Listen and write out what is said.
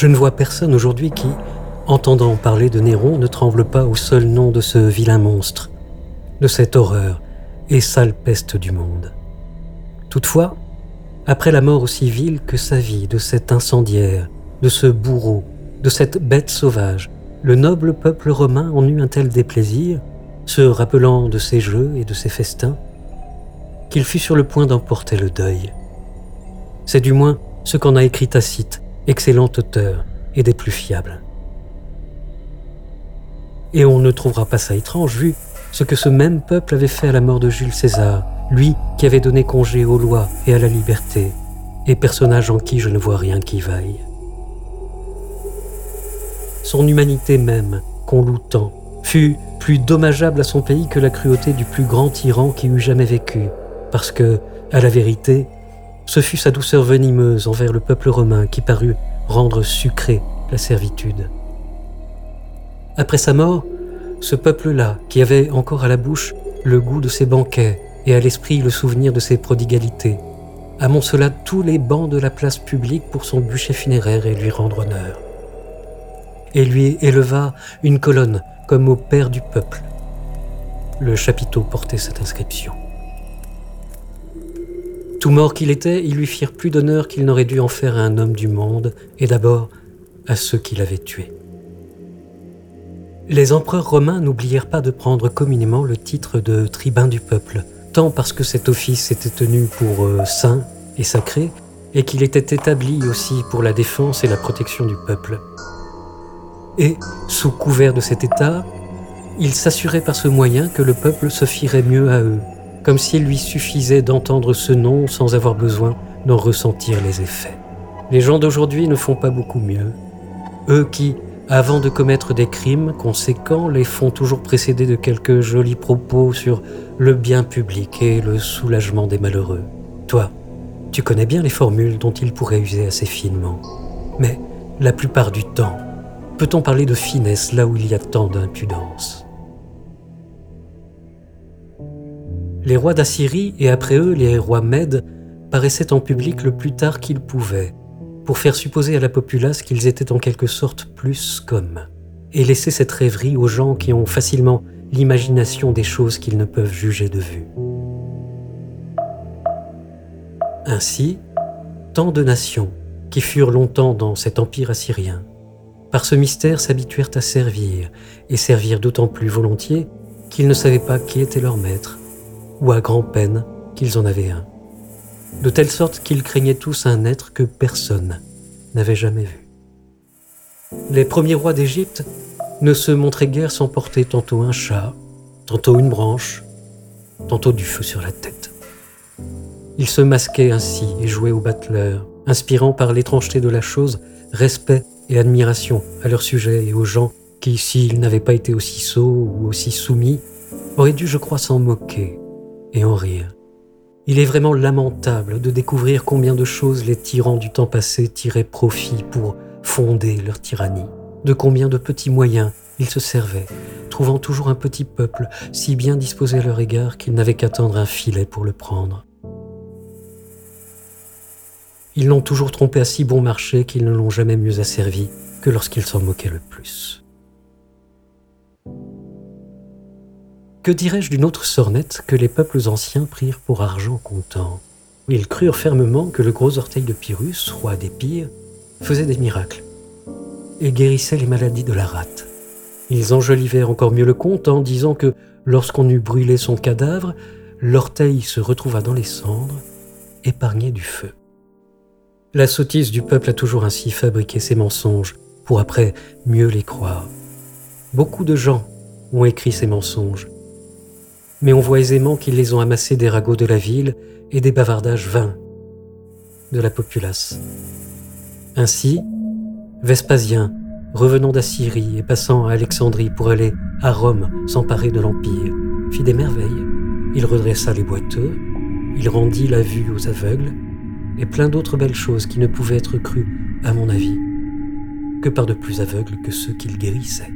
Je ne vois personne aujourd'hui qui, entendant parler de Néron, ne tremble pas au seul nom de ce vilain monstre, de cette horreur et sale peste du monde. Toutefois, après la mort aussi vile que sa vie de cet incendiaire, de ce bourreau, de cette bête sauvage, le noble peuple romain en eut un tel déplaisir, se rappelant de ses jeux et de ses festins, qu'il fut sur le point d'emporter le deuil. C'est du moins ce qu'en a écrit Tacite, excellent auteur et des plus fiables. Et on ne trouvera pas ça étrange vu ce que ce même peuple avait fait à la mort de Jules César, lui qui avait donné congé aux lois et à la liberté, et personnage en qui je ne vois rien qui vaille. Son humanité même, qu'on loue tant, fut plus dommageable à son pays que la cruauté du plus grand tyran qui eût jamais vécu, parce que, à la vérité, ce fut sa douceur venimeuse envers le peuple romain qui parut rendre sucrée la servitude. Après sa mort, ce peuple-là, qui avait encore à la bouche le goût de ses banquets et à l'esprit le souvenir de ses prodigalités, amoncela tous les bancs de la place publique pour son bûcher funéraire et lui rendre honneur. Et lui éleva une colonne comme au père du peuple. Le chapiteau portait cette inscription. Tout mort qu'il était, ils lui firent plus d'honneur qu'il n'aurait dû en faire à un homme du monde, et d'abord à ceux qui l'avaient tué. Les empereurs romains n'oublièrent pas de prendre communément le titre de tribun du peuple, tant parce que cet office était tenu pour euh, saint et sacré, et qu'il était établi aussi pour la défense et la protection du peuple. Et, sous couvert de cet état, ils s'assuraient par ce moyen que le peuple se fierait mieux à eux, comme s'il lui suffisait d'entendre ce nom sans avoir besoin d'en ressentir les effets. Les gens d'aujourd'hui ne font pas beaucoup mieux. Eux qui, avant de commettre des crimes conséquents, les font toujours précéder de quelques jolis propos sur le bien public et le soulagement des malheureux. Toi, tu connais bien les formules dont ils pourraient user assez finement. Mais la plupart du temps, peut-on parler de finesse là où il y a tant d'impudence? Les rois d'Assyrie et après eux les rois Mèdes paraissaient en public le plus tard qu'ils pouvaient, pour faire supposer à la populace qu'ils étaient en quelque sorte plus comme, et laisser cette rêverie aux gens qui ont facilement l'imagination des choses qu'ils ne peuvent juger de vue. Ainsi, tant de nations, qui furent longtemps dans cet empire assyrien, par ce mystère s'habituèrent à servir, et servir d'autant plus volontiers qu'ils ne savaient pas qui était leur maître, ou à grand-peine qu'ils en avaient un de telle sorte qu'ils craignaient tous un être que personne n'avait jamais vu. Les premiers rois d'Égypte ne se montraient guère sans porter tantôt un chat, tantôt une branche, tantôt du feu sur la tête. Ils se masquaient ainsi et jouaient au battleur, inspirant par l'étrangeté de la chose respect et admiration à leur sujet et aux gens qui, s'ils n'avaient pas été aussi sots ou aussi soumis, auraient dû, je crois, s'en moquer et en rire. Il est vraiment lamentable de découvrir combien de choses les tyrans du temps passé tiraient profit pour fonder leur tyrannie, de combien de petits moyens ils se servaient, trouvant toujours un petit peuple si bien disposé à leur égard qu'ils n'avaient qu'à tendre un filet pour le prendre. Ils l'ont toujours trompé à si bon marché qu'ils ne l'ont jamais mieux asservi que lorsqu'ils s'en moquaient le plus. Que dirais-je d'une autre sornette que les peuples anciens prirent pour argent comptant? Ils crurent fermement que le gros orteil de Pyrrhus, roi des pires, faisait des miracles et guérissait les maladies de la rate. Ils enjolivèrent encore mieux le conte en disant que lorsqu'on eut brûlé son cadavre, l'orteil se retrouva dans les cendres, épargné du feu. La sottise du peuple a toujours ainsi fabriqué ses mensonges pour après mieux les croire. Beaucoup de gens ont écrit ces mensonges mais on voit aisément qu'ils les ont amassés des ragots de la ville et des bavardages vains de la populace. Ainsi, Vespasien, revenant d'Assyrie et passant à Alexandrie pour aller à Rome s'emparer de l'Empire, fit des merveilles. Il redressa les boiteux, il rendit la vue aux aveugles, et plein d'autres belles choses qui ne pouvaient être crues, à mon avis, que par de plus aveugles que ceux qu'il guérissait.